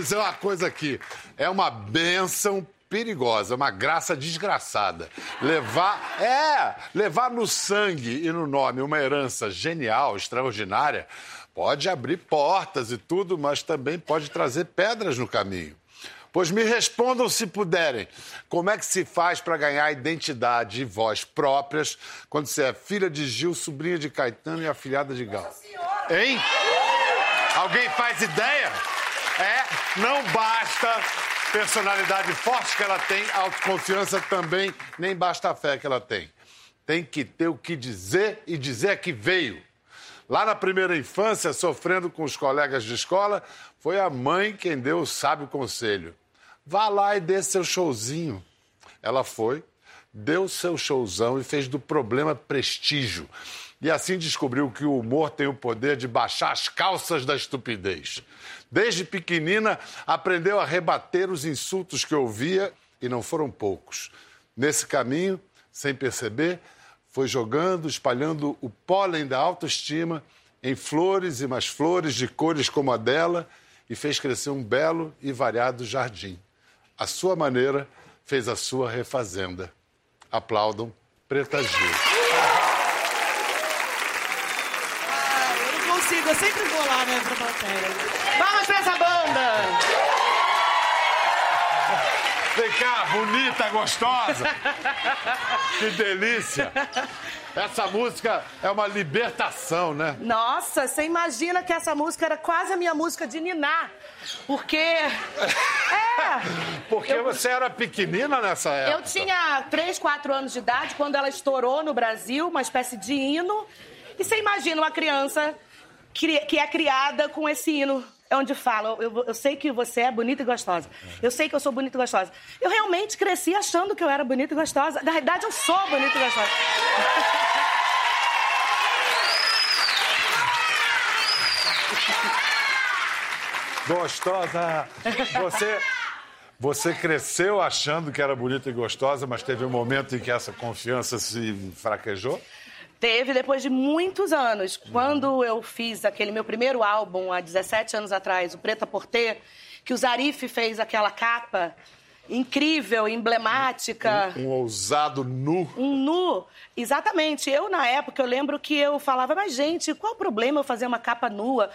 Dizer uma coisa aqui. É uma benção perigosa, uma graça desgraçada. Levar, é, levar no sangue e no nome uma herança genial, extraordinária, pode abrir portas e tudo, mas também pode trazer pedras no caminho. Pois me respondam se puderem, como é que se faz para ganhar identidade e voz próprias quando você é filha de Gil, sobrinha de Caetano e afilhada de Gal? Hein? Alguém faz ideia? É, não basta personalidade forte que ela tem, autoconfiança também, nem basta a fé que ela tem. Tem que ter o que dizer e dizer que veio. Lá na primeira infância, sofrendo com os colegas de escola, foi a mãe quem deu o sábio conselho. Vá lá e dê seu showzinho. Ela foi, deu seu showzão e fez do problema prestígio. E assim descobriu que o humor tem o poder de baixar as calças da estupidez. Desde pequenina, aprendeu a rebater os insultos que ouvia, e não foram poucos. Nesse caminho, sem perceber, foi jogando, espalhando o pólen da autoestima em flores e mais flores de cores como a dela e fez crescer um belo e variado jardim. A sua maneira fez a sua refazenda. Aplaudam Preta Gil. Ah, eu não consigo, eu sempre vou lá, né, pra plateia. Vamos pra essa banda! Vem cá, bonita, gostosa. Que delícia. Essa música é uma libertação, né? Nossa, você imagina que essa música era quase a minha música de Niná. Porque. É! Porque você era pequenina nessa época. Eu tinha 3, 4 anos de idade quando ela estourou no Brasil, uma espécie de hino. E você imagina uma criança que, é criada com esse hino. É onde fala, eu, eu sei que você é bonita e gostosa. Eu sei que eu sou bonita e gostosa. Eu realmente cresci achando que eu era bonita e gostosa. Na verdade, eu sou bonita e gostosa. Gostosa. Você, você cresceu achando que era bonita e gostosa, mas teve um momento em que essa confiança se fraquejou? Teve depois de muitos anos. Quando eu fiz aquele meu primeiro álbum, há 17 anos atrás, o Preta Porter, que o Zarif fez aquela capa incrível, emblemática. Um, um ousado nu. Um nu, exatamente. Eu, na época, eu lembro que eu falava, mas gente, qual o problema eu fazer uma capa nua?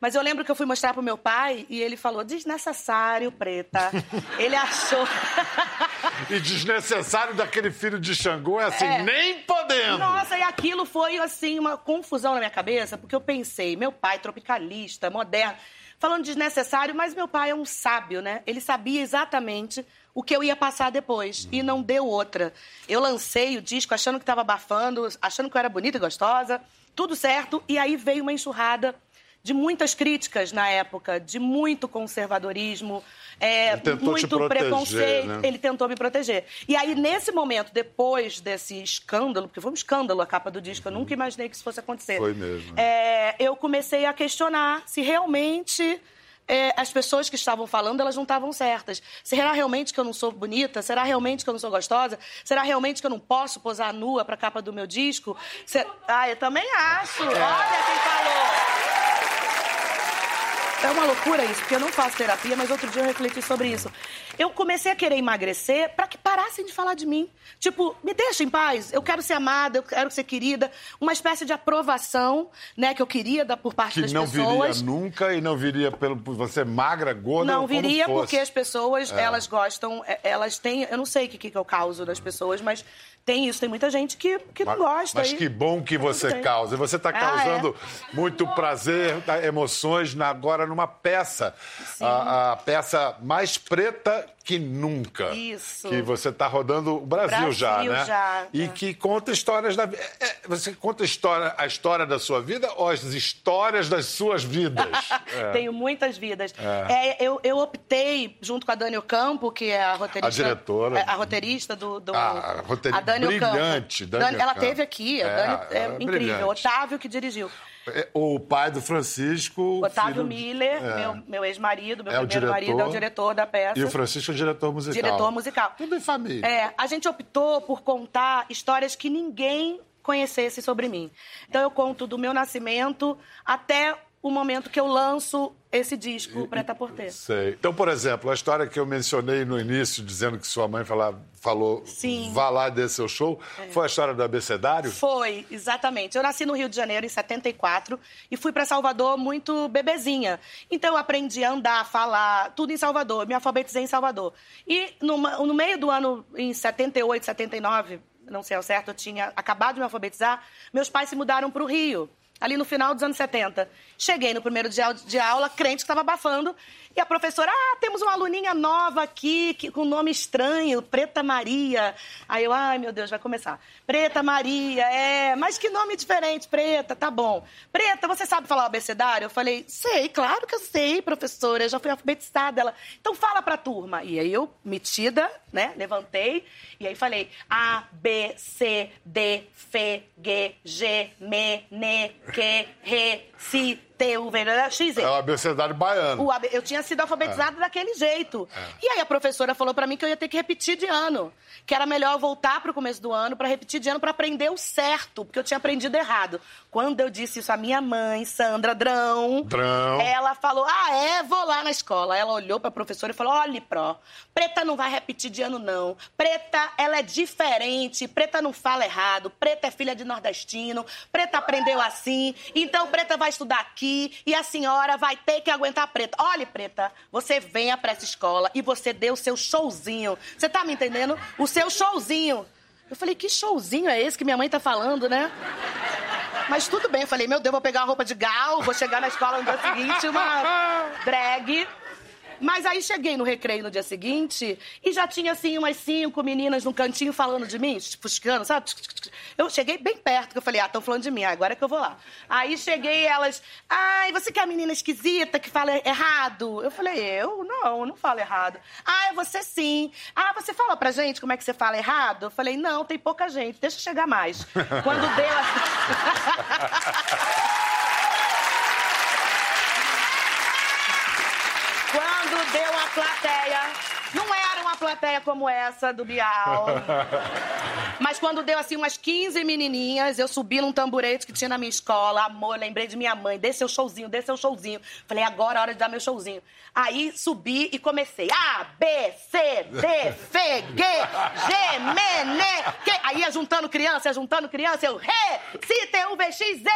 Mas eu lembro que eu fui mostrar pro meu pai e ele falou, desnecessário, preta. ele achou. e desnecessário daquele filho de Xangô é assim, é. nem podendo. Nossa, e aquilo foi, assim, uma confusão na minha cabeça, porque eu pensei, meu pai, tropicalista, moderno, falando desnecessário, mas meu pai é um sábio, né? Ele sabia exatamente o que eu ia passar depois hum. e não deu outra. Eu lancei o disco achando que estava abafando, achando que eu era bonita e gostosa, tudo certo, e aí veio uma enxurrada de muitas críticas na época, de muito conservadorismo, é, muito proteger, preconceito. Né? Ele tentou me proteger. E aí, nesse momento, depois desse escândalo, porque foi um escândalo a capa do disco, eu nunca imaginei que isso fosse acontecer. Foi mesmo. É, eu comecei a questionar se realmente. É, as pessoas que estavam falando, elas não estavam certas. Será realmente que eu não sou bonita? Será realmente que eu não sou gostosa? Será realmente que eu não posso posar nua para a capa do meu disco? Ser... Ah, eu também acho. É. Olha quem falou. É uma loucura isso, porque eu não faço terapia, mas outro dia eu refleti sobre isso. Eu comecei a querer emagrecer para que parassem de falar de mim. Tipo, me deixa em paz, eu quero ser amada, eu quero ser querida. Uma espécie de aprovação, né, que eu queria dar por parte que das pessoas. Que não viria nunca e não viria pelo você magra, gorda Não viria porque as pessoas, é. elas gostam, é, elas têm, eu não sei o que, que eu causo das pessoas, mas tem isso, tem muita gente que, que não gosta. Mas que bom que você causa. Você está causando ah, é. muito prazer, tá, emoções na, agora numa peça. A, a, peça mais preta que nunca. Isso. Que você está rodando o Brasil, Brasil já, né? Já, e é. que conta histórias da vida. É, você conta história, a história da sua vida ou as histórias das suas vidas? é. Tenho muitas vidas. É. é. eu, eu optei, junto com a Dani Ocampo, que é a roteirista. A diretora. A roteirista do. do a, roteirista. a Dani brilhante. Ocampo. Dani, ela teve aqui. A Dani é, incrível. Brilhante. Otávio que dirigiu. É, o pai do Francisco. Otávio filho... Miller, é. meu, meu ex-marido, meu é primeiro marido, é o diretor da peça. E o Francisco é o diretor musical. Diretor musical. Tudo em família. É, a gente optou por contar histórias que ninguém conhecesse sobre mim. Então eu conto do meu nascimento até o momento que eu lanço esse disco, Preta por Ter. Sei. Então, por exemplo, a história que eu mencionei no início, dizendo que sua mãe falava, falou, Sim. vá lá desse seu show, foi a história do abecedário? Foi, exatamente. Eu nasci no Rio de Janeiro em 74 e fui para Salvador muito bebezinha. Então eu aprendi a andar, falar, tudo em Salvador. Me alfabetizei em Salvador. E no, no meio do ano, em 78, 79, não sei ao certo, eu tinha acabado de me alfabetizar, meus pais se mudaram para o Rio ali no final dos anos 70. Cheguei no primeiro dia de aula, crente que estava abafando, e a professora, ah, temos uma aluninha nova aqui, que, com nome estranho, Preta Maria. Aí eu, ai meu Deus, vai começar. Preta Maria, é, mas que nome diferente, Preta, tá bom. Preta, você sabe falar o abecedário? Eu falei, sei, claro que eu sei, professora, eu já fui alfabetizada. Ela, então fala pra turma. E aí eu, metida, né, levantei, e aí falei, A, B, C, D, F, G, G, M, N, Q, R, C, T, U, V, X, É o abecedário baiano. o eu tinha sido alfabetizada É. daquele jeito. E aí a professora falou pra mim que eu ia ter que repetir de ano. Que era melhor eu voltar pro começo do ano pra repetir de ano pra aprender o certo, porque eu tinha aprendido errado. Quando eu disse isso à minha mãe, Sandra Drão, Drão. ela falou: "Ah, é, vou lá na escola". Ela olhou pra professora e falou: "Olhe, pró, Preta não vai repetir de ano não. Preta, ela é diferente, Preta não fala errado, Preta é filha de nordestino, Preta aprendeu assim, então Preta vai estudar aqui e a senhora vai ter que aguentar Preta. Olhe, Preta, você venha pra essa escola e você dê o seu showzinho. Você tá me entendendo? O seu showzinho. Eu falei, que showzinho é esse que minha mãe tá falando, né? Mas tudo bem, eu falei, meu Deus, vou pegar uma roupa de gal, vou chegar na escola no dia seguinte, uma drag. Mas aí cheguei no recreio no dia seguinte e já tinha, assim, umas cinco meninas num cantinho falando de mim, fuscando, sabe? Eu cheguei bem perto, que eu falei, ah, estão falando de mim, agora é que eu vou lá. Aí cheguei elas, ai, você que é a menina esquisita que fala errado? Eu falei, eu? Não, eu não falo errado. Ah, você sim. Ah, você fala pra gente como é que você fala errado? Eu falei, não, tem pouca gente, deixa chegar mais. Quando deu Quando deu a plateia, não era uma plateia como essa do Bial. Mas quando deu assim umas 15 menininhas, eu subi num tamborete que tinha na minha escola. Amor, lembrei de minha mãe. Dê seu showzinho, dê seu showzinho. Falei, agora é hora de dar meu showzinho. Aí subi e comecei. A, B, C, D, F, G, G, M, N, Q. Aí ia juntando criança, ia juntando criança. Eu, Ré, C, T, U, V, X, Z.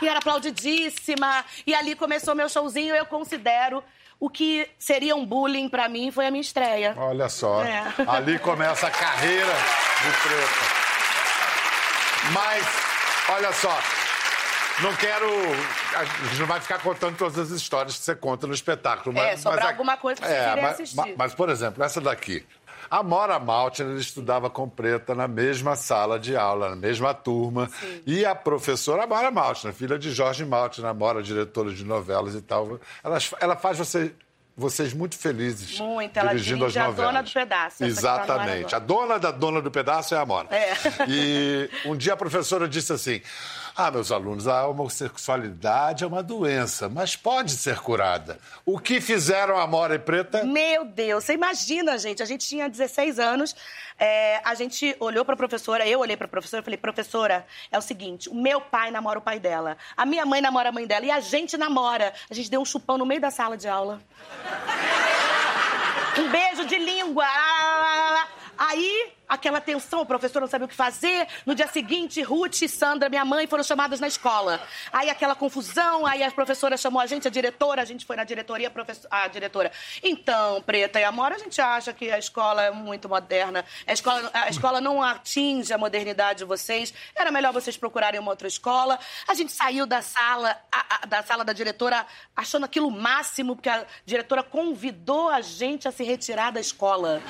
E era aplaudidíssima. E ali começou meu showzinho. Eu considero o que seria um bullying pra mim foi a minha estreia. Olha só. É. Ali começa a carreira de preta. Mas, olha só. Não quero. A gente não vai ficar contando todas as histórias que você conta no espetáculo. Mas, É, sobrar mas alguma coisa pra vocês é, mas, assistir. mas- mas, por exemplo, essa daqui. A Mora Maltner estudava com Preta na mesma sala de aula, na mesma turma. E a professora Mora Maltner, filha de Jorge Maltner, a Mora, diretora de novelas e tal. Ela, ela faz você- vocês muito felizes Muito, ela dirigindo as dirige a novelas. dona do pedaço, tá Exatamente. agora. A dona da dona do pedaço é a Mora. É. E um dia a professora disse assim: Ah, meus alunos, a homossexualidade é uma doença, mas pode ser curada. O que fizeram a Mora e Preta? Meu Deus, você imagina, gente, a gente tinha 16 anos, é, a gente olhou pra professora, eu olhei pra professora e falei, professora, é o seguinte, o meu pai namora o pai dela, a minha mãe namora a mãe dela e a gente namora. A gente deu um chupão no meio da sala de aula. Um beijo de língua. Aí, aquela tensão, o professor não sabia o que fazer. No dia seguinte, Ruth e Sandra, minha mãe, foram chamadas na escola. Aí aquela confusão, aí a professora chamou a gente, a diretora, a gente foi na diretoria, a, professor- a diretora. Então, Preta e Amora, a gente acha que a escola é muito moderna. A escola, a escola não atinge a modernidade de vocês. Era melhor vocês procurarem uma outra escola. A gente saiu da sala, a- a- da sala da diretora achando aquilo máximo, porque a diretora convidou a gente a se retirar da escola.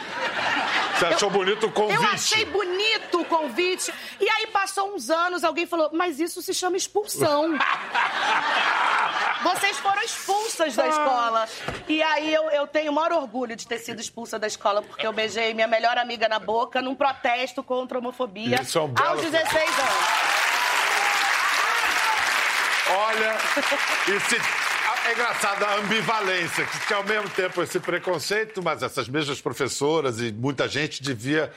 Você achou bonito o convite? Eu achei bonito o convite. E aí passou uns anos, alguém falou, mas isso se chama expulsão. Vocês foram expulsas da escola. E aí eu, eu tenho o maior orgulho de ter sido expulsa da escola, porque eu beijei minha melhor amiga na boca num protesto contra a homofobia Isso é um belo- aos 16 anos. Olha, e se- é engraçado a ambivalência, que, que ao mesmo tempo esse preconceito, mas essas mesmas professoras e muita gente devia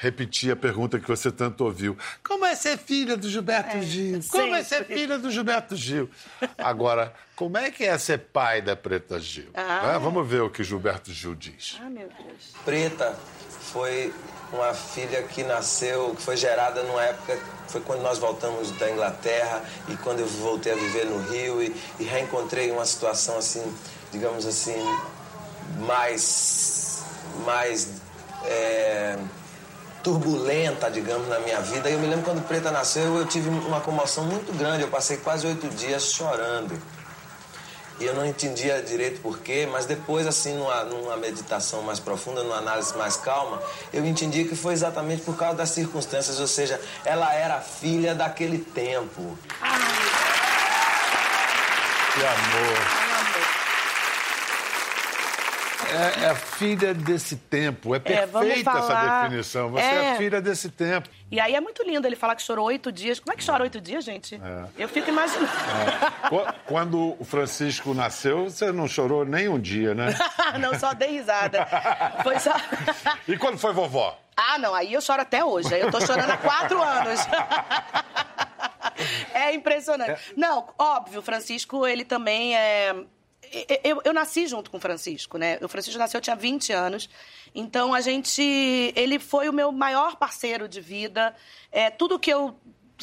repetir a pergunta que você tanto ouviu. Como é ser filha do Gilberto É, Gil? Como é ser filha do Gilberto Gil? Agora, como é que é ser pai da Preta Gil? Ah. Né? Vamos ver o que Gilberto Gil diz. Ah, meu Deus. Preta foi uma filha que nasceu, que foi gerada numa época, foi quando nós voltamos da Inglaterra e quando eu voltei a viver no Rio e, e reencontrei uma situação assim, digamos assim, mais, mais é, turbulenta, digamos, na minha vida. E eu me lembro quando Preta nasceu, eu tive uma comoção muito grande. Eu passei quase oito dias chorando. E eu não entendia direito porquê, mas depois, assim, numa, numa meditação mais profunda, numa análise mais calma, eu entendi que foi exatamente por causa das circunstâncias, ou seja, ela era filha daquele tempo. Que amor. É, é filha desse tempo. É É, perfeita essa falar- definição. Você é. É. filha desse tempo. E aí é muito lindo ele falar que chorou oito dias. Como é que chora oito dias, gente? É. Eu fico imaginando. Qu- Quando o Francisco nasceu, você não chorou nem um dia, né? não, só dei risada. Foi só... E quando foi vovó? Ah, não, aí eu choro até hoje. Eu tô chorando há quatro anos. É impressionante. Não, óbvio, o Francisco, ele também é. Eu, eu nasci junto com o Francisco, né? O Francisco nasceu, eu tinha 20 anos. Então, a gente. Ele foi o meu maior parceiro de vida. É, tudo que eu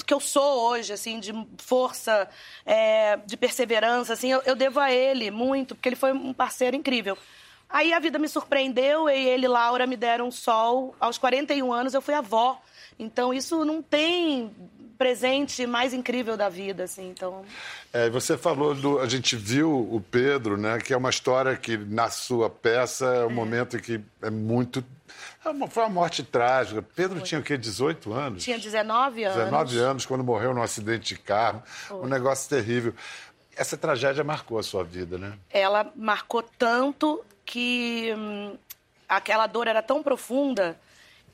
que eu sou hoje, assim, de força, é, de perseverança, assim, eu, eu devo a ele muito, porque ele foi um parceiro incrível. Aí a vida me surpreendeu e ele e Laura me deram um sol. Aos 41 anos eu fui avó. Então isso não tem presente mais incrível da vida, assim. Então, É, você falou do. A gente viu o Pedro, né? Que é uma história que, na sua peça, é um momento que é muito. é Foi uma morte trágica. Pedro tinha o quê? 18 anos? tinha 19 anos. 19 anos, quando morreu num acidente de carro. Um negócio terrível. Essa tragédia marcou a sua vida, né? ela marcou tanto que hum, aquela dor era tão profunda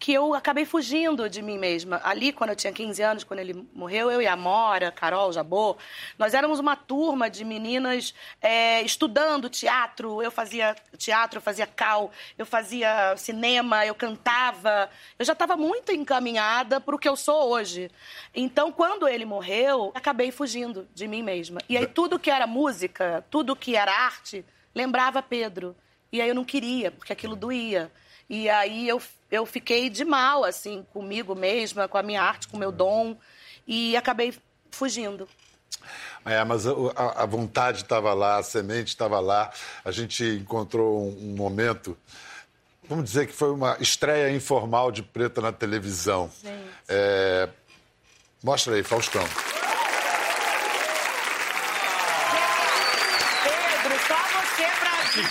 que eu acabei fugindo de mim mesma. Ali, quando eu tinha 15 anos, quando ele morreu, eu e a Mora, Carol, Jabô, nós éramos uma turma de meninas é, estudando teatro. Eu fazia teatro, eu fazia cal, eu fazia cinema, eu cantava. Eu já estava muito encaminhada para o que eu sou hoje. Então, quando ele morreu, acabei fugindo de mim mesma. E aí, tudo que era música, tudo que era arte, lembrava Pedro. E aí eu não queria, porque aquilo doía. E aí eu, eu fiquei de mal, assim, comigo mesma, com a minha arte, com o meu dom. E acabei fugindo. É, mas a, a- vontade estava lá, a semente estava lá. A gente encontrou um, um momento. Vamos dizer que foi uma estreia informal de Preta na televisão. Gente. É, Mostra aí, Faustão. Pedro, só você pra... Que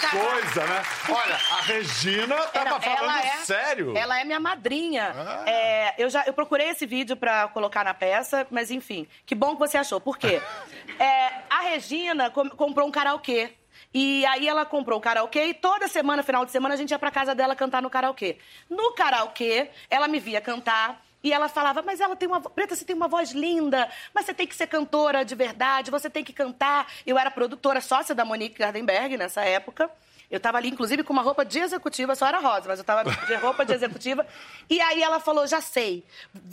né? Olha, a Regina tava falando é, sério. Ela é minha madrinha. Ah. É, eu já eu procurei esse vídeo pra colocar na peça, mas enfim, que bom que você achou. Por quê? É, a Regina com- comprou um karaokê. E aí ela comprou o karaokê e toda semana, final de semana, a gente ia pra casa dela cantar no karaokê. No karaokê, ela me via cantar. E ela falava, mas ela tem uma. Preta, você tem uma voz linda, mas você tem que ser cantora de verdade, você tem que cantar. Eu era produtora, sócia da Monique Gardenberg nessa época. Eu tava ali, inclusive, com uma roupa de executiva, só era rosa, mas eu tava de roupa de executiva. E aí ela falou: já sei.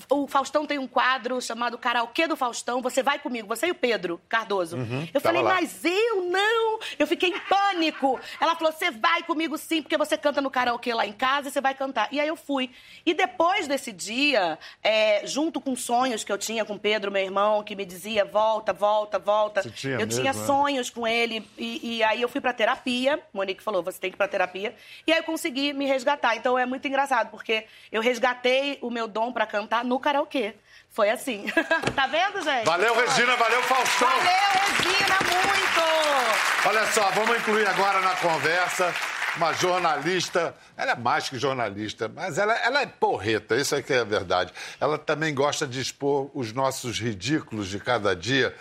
O Faustão tem um quadro chamado Karaokê do Faustão. Você vai comigo, você e o Pedro Cardoso. eu Uhum, tava falei, lá. mas eu não! Eu fiquei em pânico. Ela falou: você vai comigo sim, porque você canta no karaokê lá em casa e você vai cantar. E aí eu fui. E depois desse dia, é, junto com sonhos que eu tinha com o Pedro, meu irmão, que me dizia: volta, volta, volta. Tinha eu mesmo, tinha é? sonhos com ele. E, e aí eu fui pra terapia. Monique falou: você tem que ir pra terapia. E aí eu consegui me resgatar. Então é muito engraçado, porque eu resgatei o meu dom pra cantar no karaokê. Foi assim. tá vendo, gente? Valeu, Regina, valeu, Faustão. Valeu, Regina, muito! Olha só, vamos incluir agora na conversa uma jornalista. Ela é mais que jornalista, mas ela, ela é porreta, isso é que é a verdade. Ela também gosta de expor os nossos ridículos de cada dia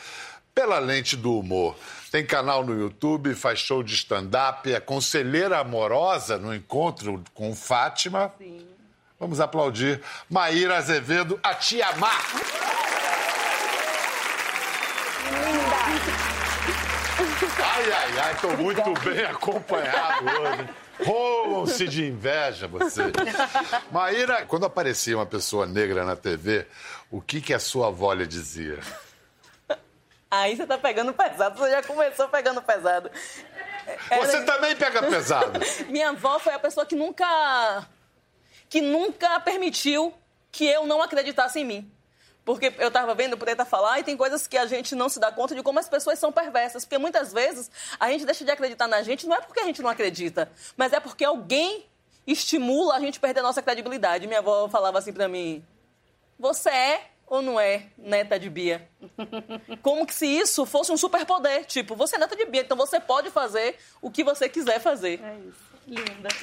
pela lente do humor. Tem canal no YouTube, faz show de stand-up, é conselheira amorosa no encontro com Fátima. Sim. Vamos aplaudir Maíra Azevedo, a tia Mar. Ai, ai, ai, tô muito bem acompanhado hoje. Roam-se de inveja vocês. Maíra, quando aparecia uma pessoa negra na TV, o que, que a sua avó lhe dizia? Aí você tá pegando pesado, você já começou pegando pesado. Você também pega pesado. Minha avó foi a pessoa que nunca. que nunca permitiu que eu não acreditasse em mim. Porque eu estava vendo o Preta falar e tem coisas que a gente não se dá conta de como as pessoas são perversas. Porque muitas vezes a gente deixa de acreditar na gente, não é porque a gente não acredita, mas é porque alguém estimula a gente a perder a nossa credibilidade. Minha avó falava assim para mim: Você é ou não é neta de Bia? Como que se isso fosse um superpoder. Tipo, você é neta de Bia, então você pode fazer o que você quiser fazer. É isso. Linda.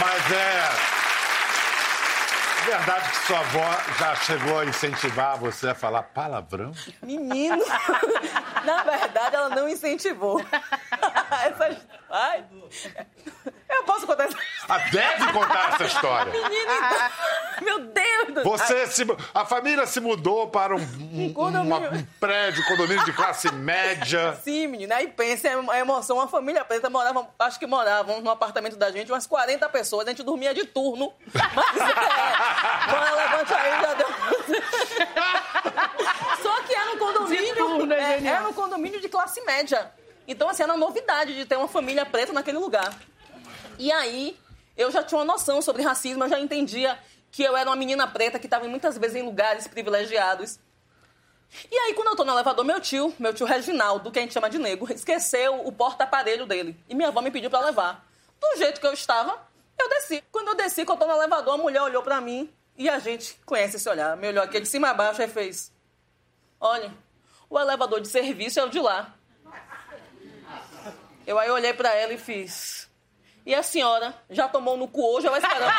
Mas é. Verdade que sua avó já chegou a incentivar você a falar palavrão? Menino! Na verdade, ela não incentivou. Essa... Ai. Eu posso contar essa Ah, deve contar essa história. Menino, então... Meu Deus! do- Você se, a família se mudou para um, um- condomínio. uma- um prédio, condomínio de classe média. Sim, menina. Aí pensa a emoção. Uma família preta morava, acho que moravam no apartamento da gente, umas 40 pessoas. A gente dormia de turno. Mas é. Bora, levante aí, já deu. Só que era um condomínio. De turno, é é, era um condomínio de classe média. Então, assim, era uma novidade de ter uma família preta naquele lugar. E aí, eu já tinha uma noção sobre racismo, eu já entendia que eu era uma menina preta que estava muitas vezes em lugares privilegiados. E aí, quando eu tô no elevador, meu tio, meu tio Reginaldo, que a gente chama de nego, esqueceu o porta-aparelho dele. E minha avó me pediu pra levar. Do jeito que eu estava, eu desci. Quando eu desci, que eu tô no elevador, a mulher olhou pra mim e a gente conhece esse olhar. Me olhou aqui de cima a baixo e fez: Olha, o elevador de serviço é o de lá. Eu aí olhei pra ela e fiz. E a senhora já tomou no cu hoje, eu esperando?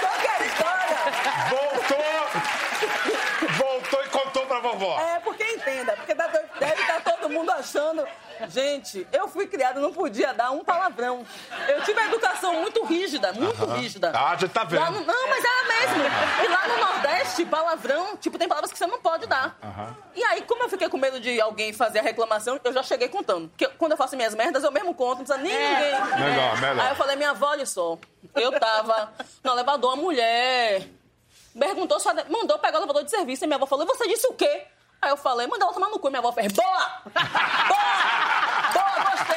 Só que a história Voltou! Voltou e contou pra vovó. É, porque entenda, porque deve deve estar todo mundo achando. Gente, eu fui criada, não podia dar um palavrão. Eu tive uma educação muito rígida, muito rígida. Ah, a gente tá vendo. No- não, mas era mesmo. E lá no Nordeste, palavrão, tipo, tem palavras que você não pode dar. E aí, como eu fiquei com medo de alguém fazer a reclamação, eu já cheguei contando. Porque quando eu faço minhas merdas, eu mesmo conto, não precisa nem ninguém. Melhor, melhor. Aí eu falei, minha avó, olha só, eu tava no elevador, uma mulher perguntou, só mandou pegar o elevador de serviço. E minha avó falou, e você disse o quê? Aí eu falei, manda ela tomar no cu. E minha avó fez, boa! Boa! Boa, gostei!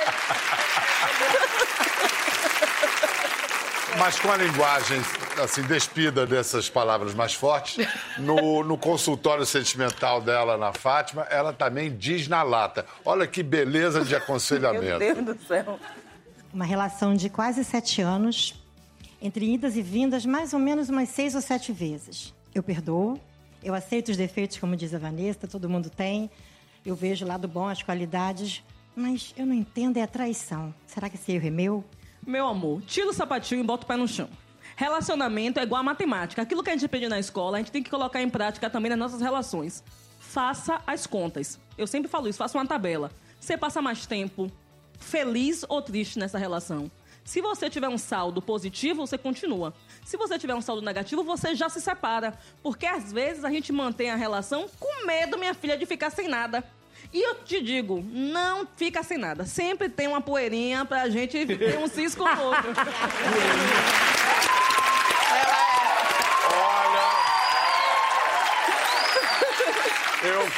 Mas com a linguagem, assim, despida dessas palavras mais fortes, no, no consultório sentimental dela na Fátima, ela também diz na lata. Olha que beleza de Meu aconselhamento. Deus do céu. Uma relação de quase sete anos, entre idas e vindas, mais ou menos umas seis ou sete vezes. Eu perdoo, eu aceito os defeitos, como diz a Vanessa, todo mundo tem. Eu vejo o lado bom, as qualidades, mas eu não entendo é a traição. Será que esse erro é meu? Meu amor, tira o sapatinho e bota o pé no chão. Relacionamento é igual a matemática. Aquilo que a gente aprende na escola, a gente tem que colocar em prática também nas nossas relações. Faça as contas. Eu sempre falo isso, faça uma tabela. Você passa mais tempo feliz ou triste nessa relação? Se você tiver um saldo positivo, você continua. Se você tiver um saldo negativo, você já se separa. Porque às vezes a gente mantém a relação com medo, minha filha, de ficar sem nada. E eu te digo, não fica sem nada. Sempre tem uma poeirinha pra gente ter um cisco no outro.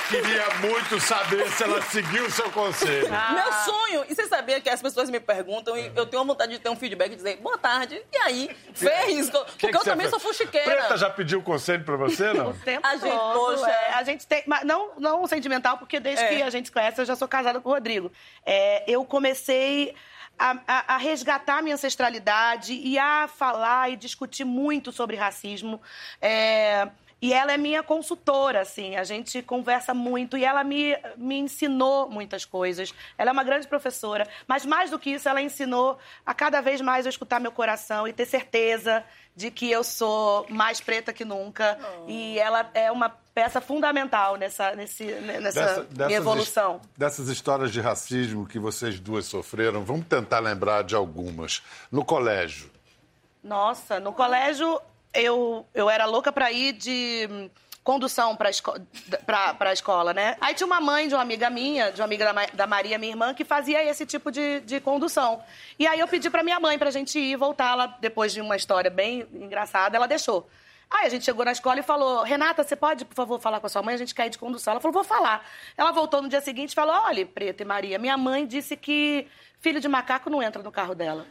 queria muito saber se ela seguiu o seu conselho. Meu sonho. E você sabia que as pessoas me perguntam e eu tenho vontade de ter um feedback e dizer boa tarde. E aí? Fez? Porque Que que eu também fez? sou fuxiqueira. Preta já pediu conselho pra você, não? O tempo A gente, todo, poxa. é. a gente tem, mas não, não sentimental, porque desde É. que a gente se conhece, eu já sou casada com o Rodrigo. É, eu comecei a, a- a resgatar minha ancestralidade e a falar e discutir muito sobre racismo. É, e ela é minha consultora, assim, a gente conversa muito e ela me, me ensinou muitas coisas. Ela é uma grande professora, mas mais do que isso, ela ensinou a cada vez mais eu escutar meu coração e ter certeza de que eu sou mais preta que nunca. E ela é uma peça fundamental nessa, nesse, nessa Dessa- dessas minha evolução. Dessas histórias de racismo que vocês duas sofreram, vamos tentar lembrar de algumas. No colégio. Nossa, no colégio eu, eu era louca pra ir de hum, condução pra, esco pra, pra escola, né? Aí tinha uma mãe de uma amiga minha, de uma amiga da, Ma da Maria, minha irmã, que fazia esse tipo de, de condução. E aí eu pedi pra minha mãe pra gente ir voltar. Ela, depois de uma história bem engraçada, ela deixou. Aí a gente chegou na escola e falou: Renata, você pode, por favor, falar com a sua mãe? A gente quer ir de condução. Ela falou: vou falar. Ela voltou no dia seguinte e falou: olha, Preta e Maria, minha mãe disse que filho de macaco não entra no carro dela.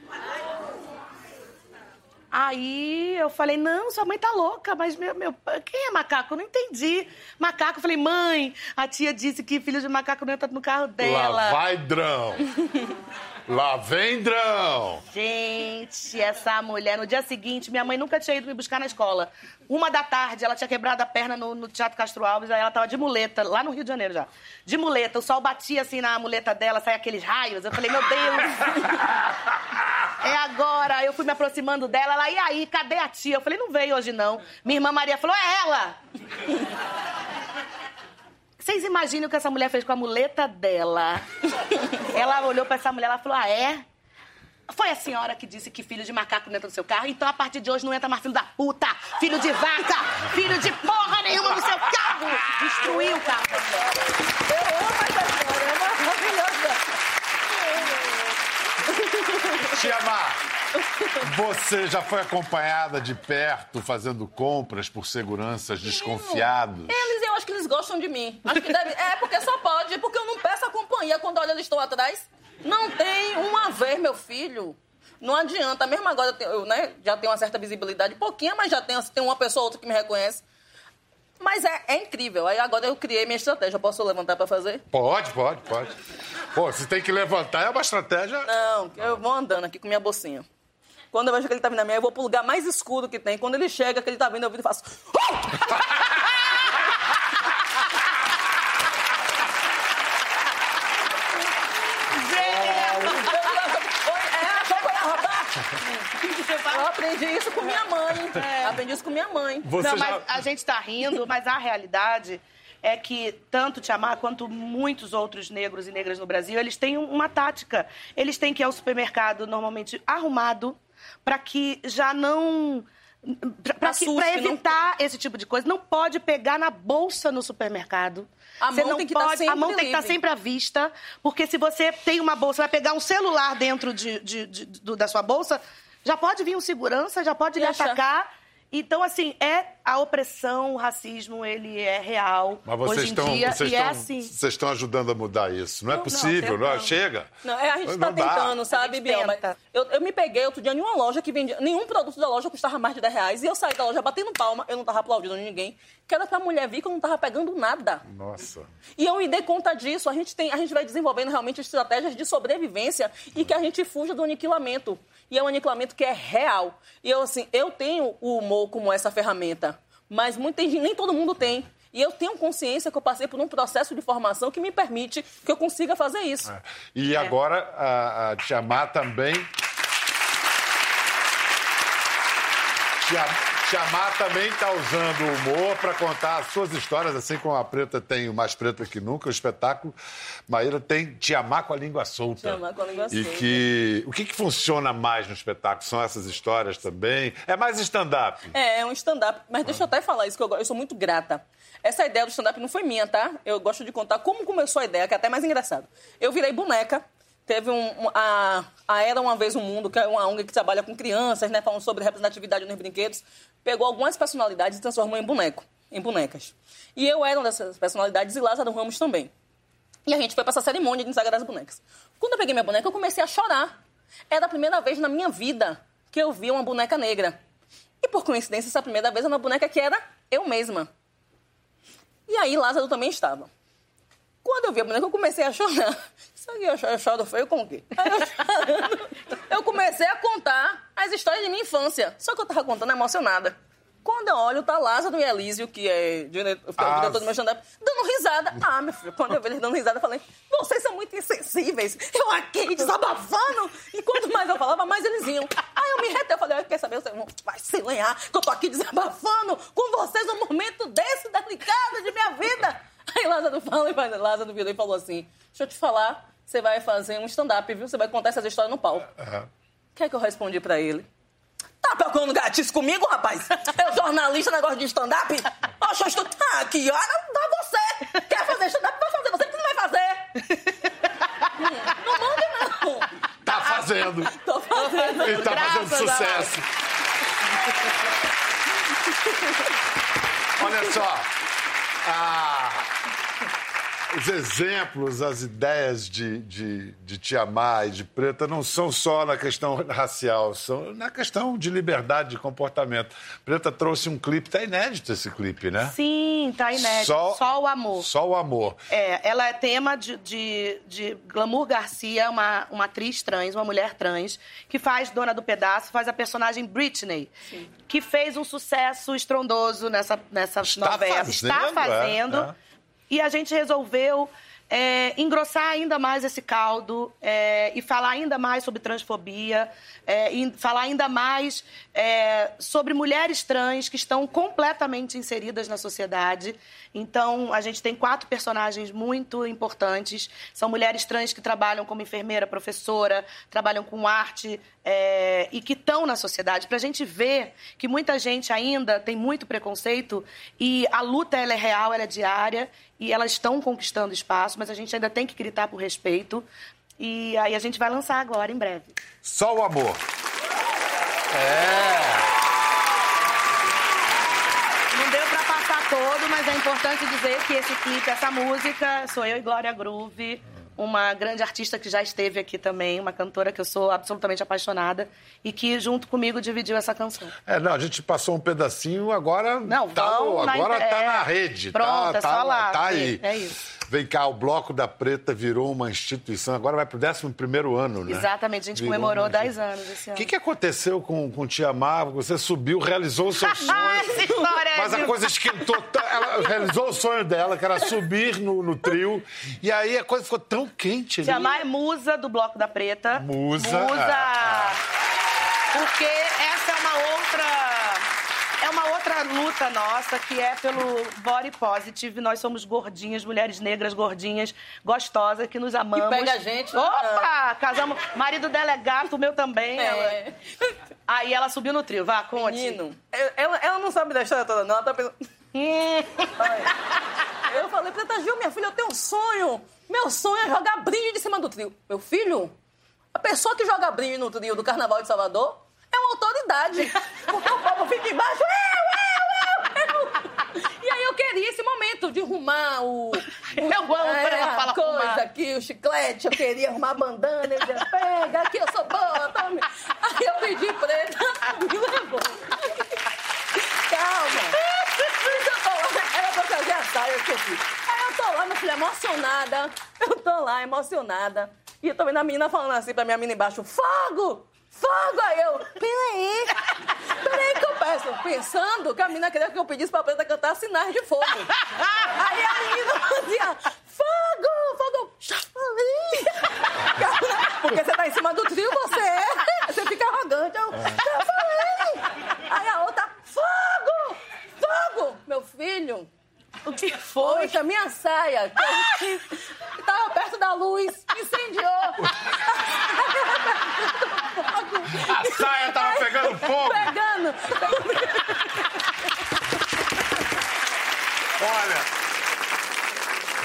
Aí eu falei, não, sua mãe tá louca, mas meu, meu, quem é macaco? Eu não entendi. Macaco, eu falei, mãe, a tia disse que filho de macaco não entra no carro dela. Lá vai drão. Lá vem drão. Gente, essa mulher, no dia seguinte, minha mãe nunca tinha ido me buscar na escola. Uma da tarde, ela tinha quebrado a perna no, no Teatro Castro Alves, aí ela tava de muleta, lá no Rio de Janeiro já. De muleta, o sol batia assim na muleta dela, saia aqueles raios. Eu falei, meu Deus! É agora. Eu fui me aproximando dela, ela, e aí, cadê a tia? Eu falei, não veio hoje não. Minha irmã Maria falou, é ela! Vocês imaginam o que essa mulher fez com a muleta dela? Ela olhou pra essa mulher, ela falou, ah, é? Foi a senhora que disse que filho de macaco não entra no seu carro? Então, a partir de hoje, não entra mais filho da puta, filho de vaca, filho de porra nenhuma no seu carro! Destruiu o carro. Eu amo essa história, é maravilhosa. Tia Mar, você já foi acompanhada de perto fazendo compras por seguranças desconfiados? Eles, eu acho que eles gostam de mim. Acho que deve... É, porque só pode, porque eu não peço a companhia quando olha eles estão atrás. Não tem uma vez, meu filho. Não adianta. Mesmo agora eu, né, já tenho uma certa visibilidade, pouquinha, mas já tenho, tem uma pessoa ou outra que me reconhece. Mas é, é incrível. Aí agora eu criei minha estratégia. Eu posso levantar pra fazer? Pode, pode, pode. Pô, você tem que levantar, é uma estratégia. Não, eu vou andando aqui com minha bolsinha. Quando eu vejo que ele tá vindo na minha, eu vou pro lugar mais escuro que tem. Quando ele chega, que ele tá vindo, eu viro e faço. É, achou que eu ia roubar? Eu aprendi isso com minha mãe. Aprendi isso com minha mãe. Você não, já... mas a gente tá rindo, mas a realidade é que tanto Tiamar quanto muitos outros negros e negras no Brasil, eles têm um- uma tática. Eles têm que ir ao supermercado normalmente arrumado para que já não para Assuste, não- evitar esse tipo de coisa, não pode pegar na bolsa no supermercado. A Você mão não tem que tá pode, a mão sempre tem que estar livre. sempre à vista, porque se você tem uma bolsa, vai pegar um celular dentro de, de- de- do- da sua bolsa, já pode vir um segurança, já pode E lhe achar. atacar. Então, assim, é a opressão, o racismo, ele é real Mas vocês hoje em estão, dia vocês e é estão, assim. vocês estão ajudando a mudar isso. Não é Não, não, possível, não, chega. Não, é, a gente tá Não dá. tentando, sabe, A gente Biel? Mas tenta. Eu, eu me peguei outro dia em uma loja que vendia. Nenhum produto da loja custava mais de 10 reais. E eu saí da loja batendo palma, eu não tava aplaudindo ninguém. Que era pra mulher vir que eu não tava pegando nada. Nossa. E eu me dei conta disso. A gente, tem, a gente vai desenvolvendo realmente estratégias de sobrevivência e que a gente fuja do aniquilamento. E é um aniquilamento que é real. E eu, assim, eu tenho o humor como essa ferramenta, mas muita nem todo mundo tem. E eu tenho consciência que eu passei por um processo de formação que me permite que eu consiga fazer isso. E agora a, a Tia Má também. Tia Má também está usando o humor para contar as suas histórias, assim como a Preta tem o Mais Preta que Nunca, o espetáculo. Maíra tem Tia Má com a língua solta. Tia Má com a língua E solta. que. O que, que funciona mais no espetáculo? São essas histórias também? É mais stand-up? É, é um stand-up. Mas deixa eu até falar isso, que eu, eu sou muito grata. Essa ideia do stand-up não foi minha, tá? Eu gosto de contar como começou a ideia, que é até mais engraçado. Eu virei boneca. Teve um, a, a Era Uma Vez um Mundo, que é uma ONG que trabalha com crianças, né? Falando sobre representatividade nos brinquedos. Pegou algumas personalidades e transformou em boneco, em bonecas. E eu era uma dessas personalidades e Lázaro Ramos também. E a gente foi pra essa cerimônia de ensagrar as bonecas. Quando eu peguei minha boneca, eu comecei a chorar. Era a primeira vez na minha vida que eu vi uma boneca negra. E por coincidência, essa primeira vez era uma boneca que era eu mesma. E aí Lázaro também estava. Quando eu vi a boneca, eu comecei a chorar. Isso aqui eu choro, eu choro feio com o quê? Aí eu chorando, eu comecei a contar as histórias de minha infância. Só que eu tava contando emocionada. Quando eu olho, tá Lázaro e Elísio, que é diretor, é o Ah, diretor do meu stand-up, dando risada. Ah, meu filho, quando eu vi eles dando risada, eu falei, vocês são muito insensíveis. Eu aqui desabafando. E quanto mais eu falava, mais eles iam. Aí eu me retei, eu falei, "Ah, quer saber, você vai se lenhar, que eu tô aqui desabafando com vocês num momento desse delicado de minha vida. Aí Lázaro fala, e vai- Lázaro virou e falou assim, deixa eu te falar, você vai fazer um stand-up, viu? Você vai contar essas histórias no palco. O que é que eu respondi pra ele? Tá procurando gatice comigo, rapaz? Eu jornalista, negócio de stand-up? Oxe, eu estou... Ah, que hora dá você. Quer fazer stand-up? Vai fazer. Você que não vai fazer. Não mande, não. Tá fazendo. Tô fazendo. Ele tá Graças fazendo sucesso. Olha só. ah, os exemplos, as ideias de, de, de Te Amar e de Preta não são só na questão racial, são na questão de liberdade de comportamento. Preta trouxe um clipe, tá inédito esse clipe, né? Sim, tá inédito. Só, o amor. Só o amor. É, ela é tema de, de, de Glamour Garcia, uma, uma atriz trans, uma mulher trans, que faz Dona do Pedaço, faz a personagem Britney, que fez um sucesso estrondoso nessa, nessa Está novela. fazendo, Está fazendo. é, é. E a gente resolveu é, engrossar ainda mais esse caldo é, e falar ainda mais sobre transfobia, é, falar ainda mais é, sobre mulheres trans que estão completamente inseridas na sociedade. Então, a gente tem quatro personagens muito importantes. São mulheres trans que trabalham como enfermeira, professora, trabalham com arte é, e que estão na sociedade. Para a gente ver que muita gente ainda tem muito preconceito e a luta ela é real, ela é diária e elas estão conquistando espaço, mas a gente ainda tem que gritar por respeito. E aí a gente vai lançar agora, em breve. Só o amor. É. Não deu pra passar todo, mas é importante dizer que esse clipe, essa música, sou eu e Glória Groove, uma grande artista que já esteve aqui também, uma cantora que eu sou absolutamente apaixonada e que junto comigo dividiu essa canção. É, não, a gente passou um pedacinho, agora Não, tá, na agora inter- tá é. na rede. Pronto, tá, é tá, só lá, Tá aí. é isso. Vem cá, o Bloco da Preta virou uma instituição, agora vai pro 11 primeiro ano, né? Exatamente, a gente Virou comemorou uma 10 instituição. anos esse O ano. que, que aconteceu com, com Tia Mar? Você subiu, realizou o seu sonho. Mas a coisa esquentou. Ela realizou o sonho dela, que era subir no, no trio. E aí a coisa ficou tão quente ali. Tia Má é musa do Bloco da Preta. Musa, Musa. é. Porque essa é uma outra. É luta nossa, que é pelo body positive. Nós somos gordinhas, mulheres negras gordinhas, gostosas, que nos amamos. pega a gente, né? Opa! Casamos. Marido dela é gato, o meu também. Ela é. Aí ela subiu no trio. Vá, conte. Menino, ela, ela não sabe da história toda, não. Ela tá pensando. Eu falei, Preta Gil, minha filha, eu tenho um sonho. Meu sonho é jogar brilho de cima do trio. Meu filho, a pessoa que joga brilho no trio do Carnaval de Salvador é uma autoridade. Porque o povo fica embaixo. Eu, eu, eu. E aí eu queria esse momento de arrumar o. Eu amo quando ela fala coisa arrumar. aqui, o chiclete, eu queria arrumar a bandana, ele dizia, pega, aqui eu sou boa, tome. Aí eu pedi preta, me levou. Calma. Eu tô lá, Era pra fazer a saia que eu fiz. Aí eu tô lá, minha filha, emocionada. Eu tô lá, emocionada. E eu tô vendo a menina falando assim pra minha menina embaixo, fogo! Fogo! Aí eu, peraí, peraí peço. Pensando que a menina queria que eu pedisse pra preta cantar sinais de fogo. Aí a menina fazia, fogo, fogo, já falei. Porque você tá em cima do trio, você é, você fica arrogante. Eu, já falei. Aí a outra, fogo, fogo. Meu filho, O que foi? Poxa, minha saia, que eu que tava perto da luz, incendiou. A saia tava pegando fogo. Pegando. Olha,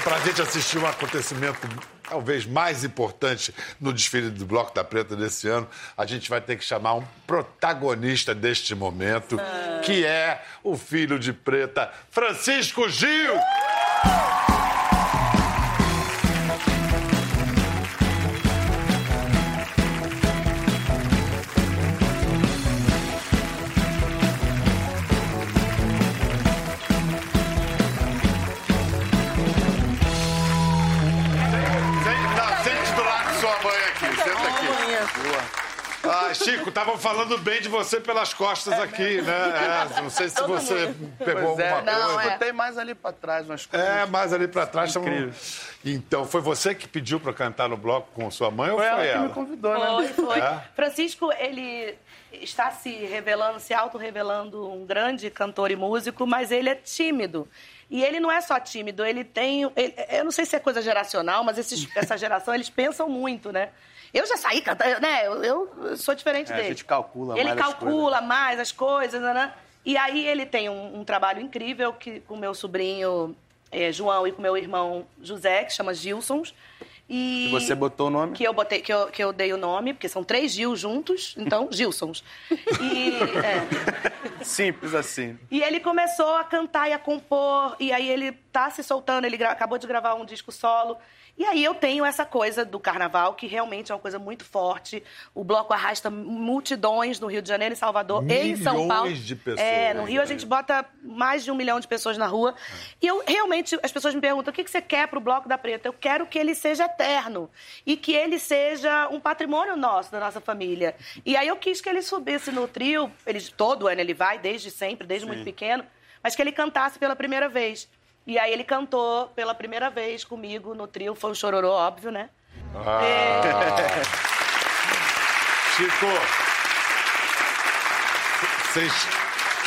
pra gente assistir um acontecimento talvez mais importante no desfile do Bloco da Preta desse ano, a gente vai ter que chamar um protagonista deste momento, que é o filho de Preta, Francisco Gil. Estavam falando bem de você pelas costas aqui, né? É, não sei se você pegou Pois é, alguma Não, coisa. é. Botei mais ali pra trás umas coisas. É, mais ali pra trás. tamo- Incrível. Então, foi você que pediu pra cantar no bloco com sua mãe ou Foi foi ela ela? que me convidou, né? Foi, foi. É? Francisco, ele, está se revelando, se auto-revelando um grande cantor e músico, mas ele é tímido. E ele não é só tímido, ele tem. ele- eu não sei se é coisa geracional, mas esses- essa geração, eles pensam muito, né? Eu já saí cantando, né? Eu, eu sou diferente É, a dele. gente calcula Ele mais as calcula mais as coisas, né, né? E aí ele tem um, um trabalho incrível que, com meu sobrinho eh, João e com meu irmão José, que chama Gilsons. E E você botou o nome? que eu botei, que eu, que eu dei o nome, porque são três Gil juntos, então Gilsons. E, é. Simples assim. E ele começou a cantar e a compor, e aí ele tá se soltando, ele acabou de gravar um disco solo. E aí eu tenho essa coisa do carnaval, que realmente é uma coisa muito forte. O bloco arrasta multidões no Rio de Janeiro, em Salvador e em São Milhões Paulo. de pessoas, É, no Rio a né? gente bota mais de um milhão de pessoas na rua. E eu realmente, as pessoas me perguntam: o que você quer pro Bloco da Preta? Eu quero que ele seja eterno e que ele seja um patrimônio nosso, da nossa família. E aí eu quis que ele subisse no trio, ele, todo ano ele vai, desde sempre, desde muito pequeno, mas que ele cantasse pela primeira vez. E aí ele cantou pela primeira vez comigo no trio, foi um chororô, óbvio, né? Chico, vocês,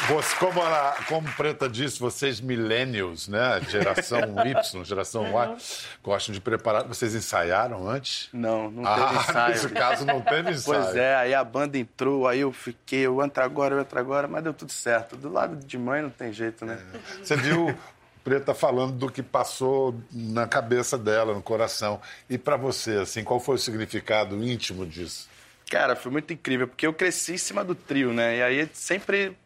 você, como, ela, como Preta disse, vocês millennials, né? Geração Y, geração Y, gostam de preparar. Vocês ensaiaram antes? Não, não ah, teve ensaio. nesse caso não teve ensaio. Pois é, aí a banda entrou, aí eu fiquei, eu entro agora, eu entro agora, mas deu tudo certo. Do lado de mãe não tem jeito, né? Você viu Preta falando do que passou na cabeça dela, no coração. E pra você, assim, qual foi o significado íntimo disso? Cara, foi muito incrível, porque eu cresci em cima do trio, né? E aí sempre.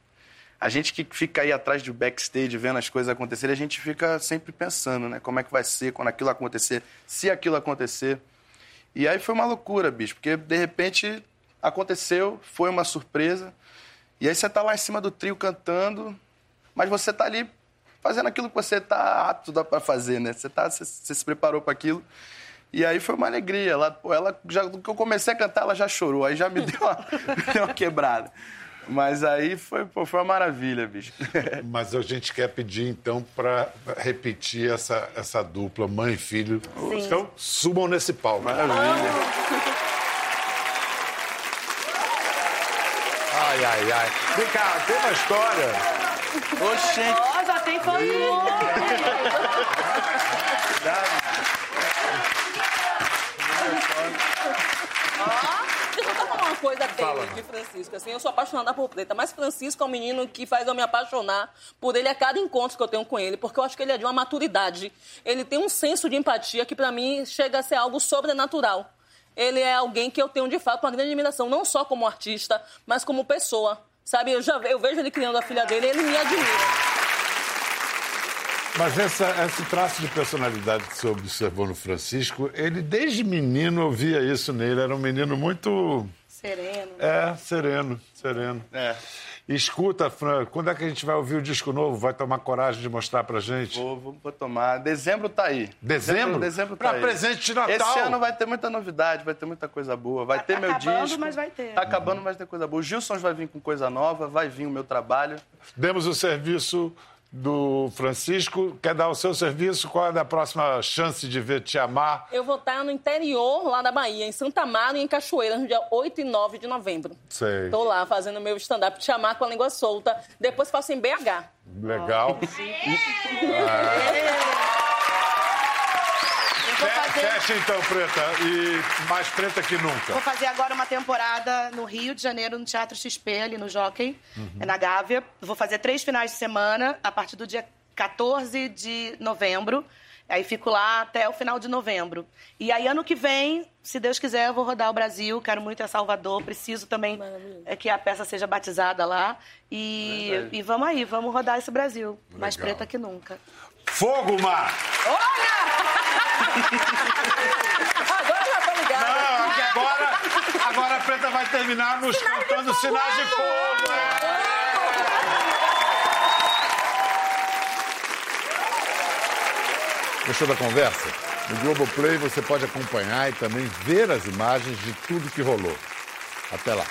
A gente que fica aí atrás do backstage vendo as coisas acontecerem, a gente fica sempre pensando, né? Como é que vai ser quando aquilo acontecer, se aquilo acontecer. E aí foi uma loucura, bicho, porque de repente aconteceu, foi uma surpresa. E aí você tá lá em cima do trio cantando, mas você tá ali fazendo aquilo que você tá apto para fazer, né? Você, tá, você, você se preparou para aquilo. E aí foi uma alegria. Ela, ela já, que eu comecei a cantar, ela já chorou. Aí já me deu uma, me deu uma quebrada. Mas aí foi, pô, foi uma maravilha, bicho. Mas a gente quer pedir, então, para repetir essa, essa dupla, mãe e filho. Então, subam nesse palco. Maravilha. Ai, ai, ai. Vem cá, tem uma história. Oxente. Deixa eu só falar uma coisa dele, de Francisco. Assim, eu sou apaixonada por Preta, mas Francisco é um menino que faz eu me apaixonar por ele a cada encontro que eu tenho com ele, porque eu acho que ele é de uma maturidade. Ele tem um senso de empatia que, pra mim, chega a ser algo sobrenatural. Ele é alguém que eu tenho, de fato, uma grande admiração, não só como artista, mas como pessoa. Sabe, eu, já, eu vejo ele criando a filha dele e ele me admira. Mas essa, esse traço de personalidade que você observou no Francisco, ele desde menino eu via isso nele. Era um menino muito. Sereno. É, sereno, sereno. É. Escuta, Fran, quando é que a gente vai ouvir o disco novo? Vai tomar coragem de mostrar pra gente? Vou, vou, vou tomar. Dezembro tá aí. Dezembro? Dezembro tá Pra aí. presente de Natal. Esse ano vai ter muita novidade, vai ter muita coisa boa. Vai Tá ter meu acabando, disco. mas vai ter. Tá acabando, mas vai ter coisa boa. O Gilson vai vir com coisa nova, vai vir o meu trabalho. Demos o serviço do Francisco. Quer dar o seu serviço? Qual é a próxima chance de ver Te Amar? Eu vou estar no interior lá da Bahia, em Santa Amaro e em Cachoeira, no dia 8 e 9 de novembro. Sei. Tô lá fazendo meu stand-up de chamar com a língua solta. Depois faço em BH. Legal. Fazer, Fecha então, Preta. E mais preta que nunca. vou fazer agora uma temporada no Rio de Janeiro, no Teatro XP, ali no Jockey, é na Gávea. Vou fazer três finais de semana, a partir do dia 14 de novembro. Aí fico lá até o final de novembro. E aí, ano que vem, se Deus quiser, eu vou rodar o Brasil. Quero muito ir a Salvador. Preciso também é, que a peça seja batizada lá. E, e vamos aí, vamos rodar esse Brasil. Mais Legal. preta que nunca. Fogo, Mar! Agora já tô ligado. Não, porque agora, agora a Preta vai terminar nos cantando sinais de fogo. Gostou da conversa? No Globoplay você pode acompanhar e também ver as imagens de tudo que rolou. Até lá.